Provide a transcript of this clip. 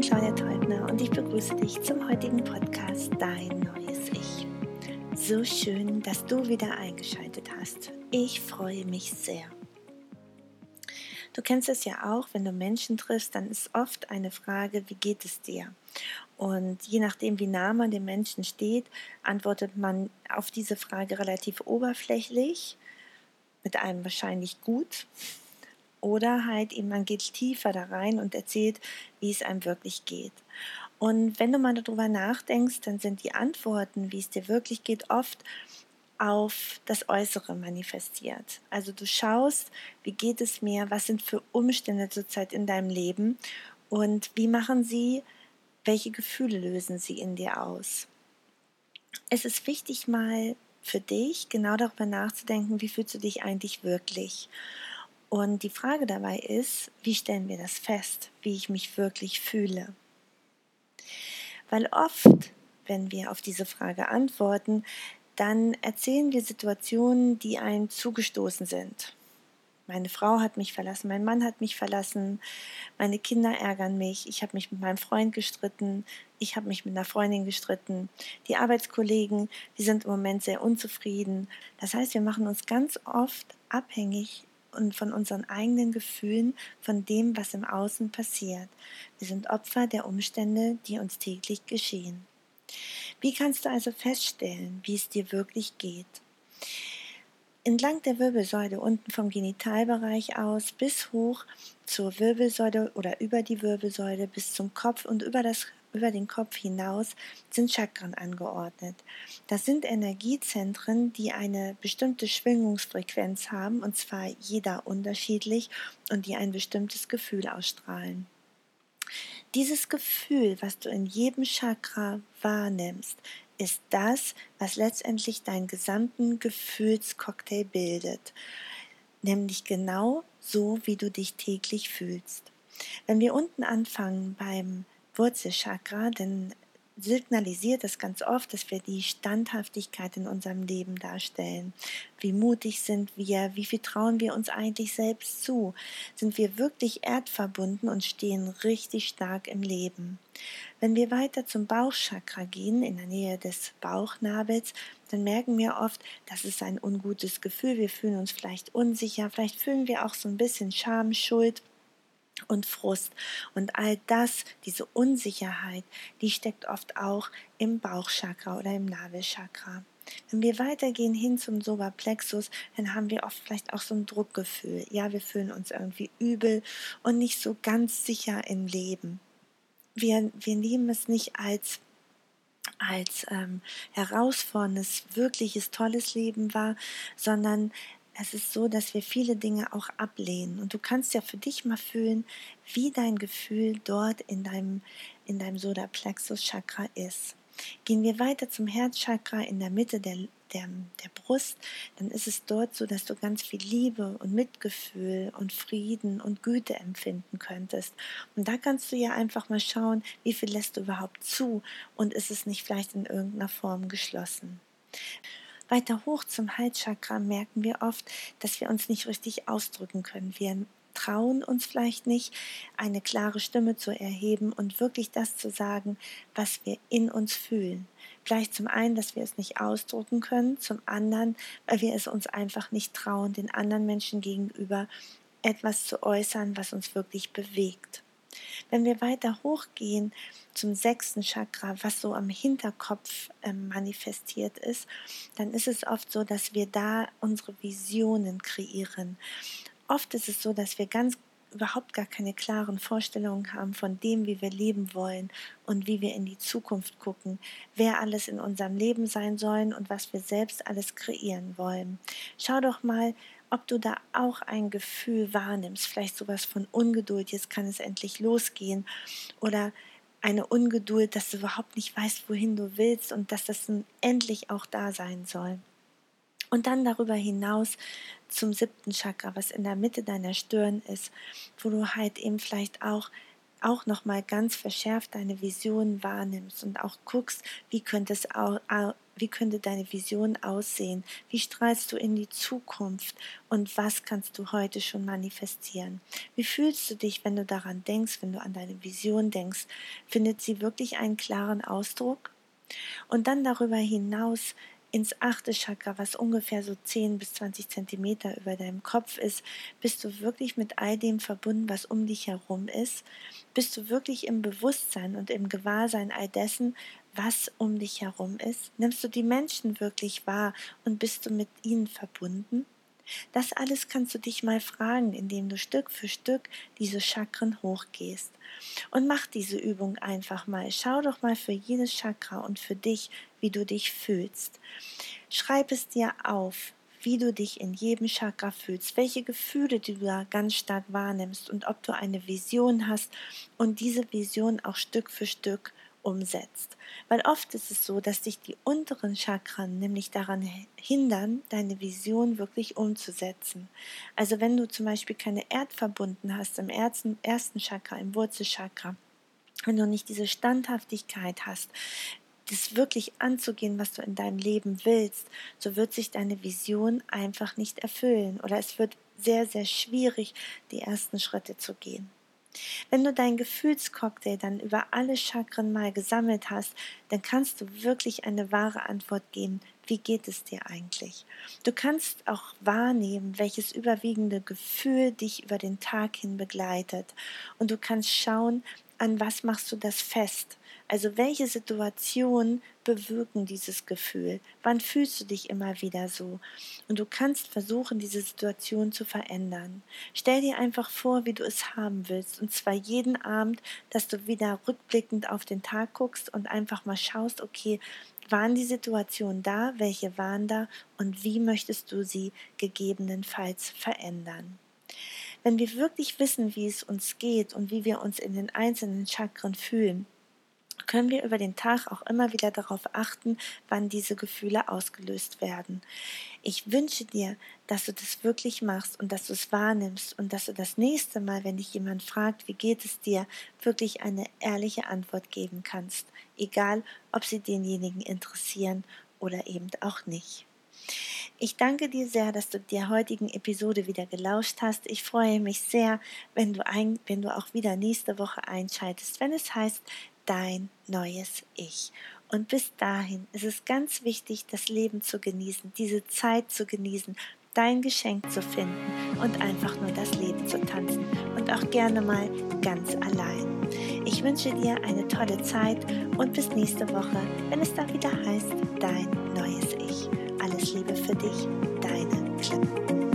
bin Claudia Teubner und ich begrüße dich zum heutigen Podcast Dein neues Ich. So schön, dass du wieder eingeschaltet hast. Ich freue mich sehr. Du kennst es ja auch, wenn du Menschen triffst, dann ist oft eine Frage, wie geht es dir? Und je nachdem, wie nah man dem Menschen steht, antwortet man auf diese Frage relativ oberflächlich, mit einem wahrscheinlich gut. Oder halt eben, man geht tiefer da rein und erzählt, wie es einem wirklich geht. Und wenn du mal darüber nachdenkst, dann sind die Antworten, wie es dir wirklich geht, oft auf das Äußere manifestiert. Also du schaust, wie geht es mir, was sind für Umstände zurzeit in deinem Leben und wie machen sie, welche Gefühle lösen sie in dir aus. Es ist wichtig mal für dich genau darüber nachzudenken, wie fühlst du dich eigentlich wirklich. Und die Frage dabei ist, wie stellen wir das fest, wie ich mich wirklich fühle. Weil oft, wenn wir auf diese Frage antworten, dann erzählen wir Situationen, die einem zugestoßen sind. Meine Frau hat mich verlassen, mein Mann hat mich verlassen, meine Kinder ärgern mich, ich habe mich mit meinem Freund gestritten, ich habe mich mit einer Freundin gestritten, die Arbeitskollegen, die sind im Moment sehr unzufrieden. Das heißt, wir machen uns ganz oft abhängig und von unseren eigenen Gefühlen, von dem, was im Außen passiert. Wir sind Opfer der Umstände, die uns täglich geschehen. Wie kannst du also feststellen, wie es dir wirklich geht? Entlang der Wirbelsäule unten vom Genitalbereich aus bis hoch zur Wirbelsäule oder über die Wirbelsäule bis zum Kopf und über, das, über den Kopf hinaus sind Chakren angeordnet. Das sind Energiezentren, die eine bestimmte Schwingungsfrequenz haben und zwar jeder unterschiedlich und die ein bestimmtes Gefühl ausstrahlen. Dieses Gefühl, was du in jedem Chakra wahrnimmst, ist das, was letztendlich deinen gesamten Gefühlscocktail bildet. Nämlich genau so, wie du dich täglich fühlst. Wenn wir unten anfangen beim Wurzelchakra, dann signalisiert es ganz oft, dass wir die Standhaftigkeit in unserem Leben darstellen. Wie mutig sind wir? Wie viel trauen wir uns eigentlich selbst zu? Sind wir wirklich erdverbunden und stehen richtig stark im Leben? Wenn wir weiter zum Bauchchakra gehen, in der Nähe des Bauchnabels, dann merken wir oft, das ist ein ungutes Gefühl. Wir fühlen uns vielleicht unsicher, vielleicht fühlen wir auch so ein bisschen Scham, Schuld und Frust. Und all das, diese Unsicherheit, die steckt oft auch im Bauchchakra oder im Nabelchakra. Wenn wir weitergehen hin zum Solarplexus, dann haben wir oft vielleicht auch so ein Druckgefühl. Ja, wir fühlen uns irgendwie übel und nicht so ganz sicher im Leben. Wir, wir nehmen es nicht als als ähm, herausforderndes, wirkliches, tolles Leben wahr, sondern es ist so, dass wir viele Dinge auch ablehnen. Und du kannst ja für dich mal fühlen, wie dein Gefühl dort in deinem, in deinem Solarplexus-Chakra ist. Gehen wir weiter zum Herzchakra in der Mitte der, der, der Brust, dann ist es dort so, dass du ganz viel Liebe und Mitgefühl und Frieden und Güte empfinden könntest. Und da kannst du ja einfach mal schauen, wie viel lässt du überhaupt zu und ist es nicht vielleicht in irgendeiner Form geschlossen. Weiter hoch zum Halschakra merken wir oft, dass wir uns nicht richtig ausdrücken können. Wir trauen uns vielleicht nicht, eine klare Stimme zu erheben und wirklich das zu sagen, was wir in uns fühlen. Vielleicht zum einen, dass wir es nicht ausdrücken können, zum anderen, weil wir es uns einfach nicht trauen, den anderen Menschen gegenüber etwas zu äußern, was uns wirklich bewegt. Wenn wir weiter hochgehen zum sechsten Chakra, was so am Hinterkopf äh, manifestiert ist, dann ist es oft so, dass wir da unsere Visionen kreieren. Oft ist es so, dass wir ganz überhaupt gar keine klaren Vorstellungen haben von dem, wie wir leben wollen und wie wir in die Zukunft gucken, wer alles in unserem Leben sein sollen und was wir selbst alles kreieren wollen. Schau doch mal, ob du da auch ein Gefühl wahrnimmst, vielleicht sowas von Ungeduld, jetzt kann es endlich losgehen oder eine Ungeduld, dass du überhaupt nicht weißt, wohin du willst und dass das endlich auch da sein soll. Und dann darüber hinaus zum siebten Chakra, was in der Mitte deiner Stirn ist, wo du halt eben vielleicht auch auch nochmal ganz verschärft deine Vision wahrnimmst und auch guckst, wie könnte es auch, wie könnte deine Vision aussehen? Wie strahlst du in die Zukunft? Und was kannst du heute schon manifestieren? Wie fühlst du dich, wenn du daran denkst, wenn du an deine Vision denkst? Findet sie wirklich einen klaren Ausdruck? Und dann darüber hinaus ins achte Chakra, was ungefähr so 10 bis 20 Zentimeter über deinem Kopf ist, bist du wirklich mit all dem verbunden, was um dich herum ist? Bist du wirklich im Bewusstsein und im Gewahrsein all dessen, was um dich herum ist? Nimmst du die Menschen wirklich wahr und bist du mit ihnen verbunden? Das alles kannst du dich mal fragen, indem du Stück für Stück diese Chakren hochgehst. Und mach diese Übung einfach mal. Schau doch mal für jedes Chakra und für dich, wie du dich fühlst. Schreib es dir auf, wie du dich in jedem Chakra fühlst, welche Gefühle du da ganz stark wahrnimmst und ob du eine Vision hast und diese Vision auch Stück für Stück umsetzt. Weil oft ist es so, dass dich die unteren Chakren nämlich daran hindern, deine Vision wirklich umzusetzen. Also wenn du zum Beispiel keine Erdverbunden hast im ersten, Chakra, im Wurzelchakra, wenn du nicht diese Standhaftigkeit hast, das wirklich anzugehen, was du in deinem Leben willst, so wird sich deine Vision einfach nicht erfüllen oder es wird sehr, sehr schwierig, die ersten Schritte zu gehen. Wenn du deinen Gefühlscocktail dann über alle Chakren mal gesammelt hast, dann kannst du wirklich eine wahre Antwort geben, wie geht es dir eigentlich? Du kannst auch wahrnehmen, welches überwiegende Gefühl dich über den Tag hin begleitet. Und du kannst schauen, an was machst du das fest? Also welche Situationen bewirken dieses Gefühl? Wann fühlst du dich immer wieder so? Und du kannst versuchen, diese Situation zu verändern. Stell dir einfach vor, wie du es haben willst. Und zwar jeden Abend, dass du wieder rückblickend auf den Tag guckst und einfach mal schaust, okay, waren die Situationen da? Welche waren da? Und wie möchtest du sie gegebenenfalls verändern? Wenn wir wirklich wissen, wie es uns geht und wie wir uns in den einzelnen Chakren fühlen, können wir über den Tag auch immer wieder darauf achten, wann diese Gefühle ausgelöst werden. Ich wünsche dir, dass du das wirklich machst und dass du es wahrnimmst und dass du das nächste Mal, wenn dich jemand fragt, wie geht es dir, wirklich eine ehrliche Antwort geben kannst, egal ob sie denjenigen interessieren oder eben auch nicht. Ich danke dir sehr, dass du der heutigen Episode wieder gelauscht hast. Ich freue mich sehr, wenn du, ein, wenn du auch wieder nächste Woche einschaltest, wenn es heißt Dein neues Ich. Und bis dahin ist es ganz wichtig, das Leben zu genießen, diese Zeit zu genießen, dein Geschenk zu finden und einfach nur das Leben zu tanzen und auch gerne mal ganz allein. Ich wünsche dir eine tolle Zeit und bis nächste Woche, wenn es dann wieder heißt, dein neues Ich. Alles Liebe für dich, deine Clem.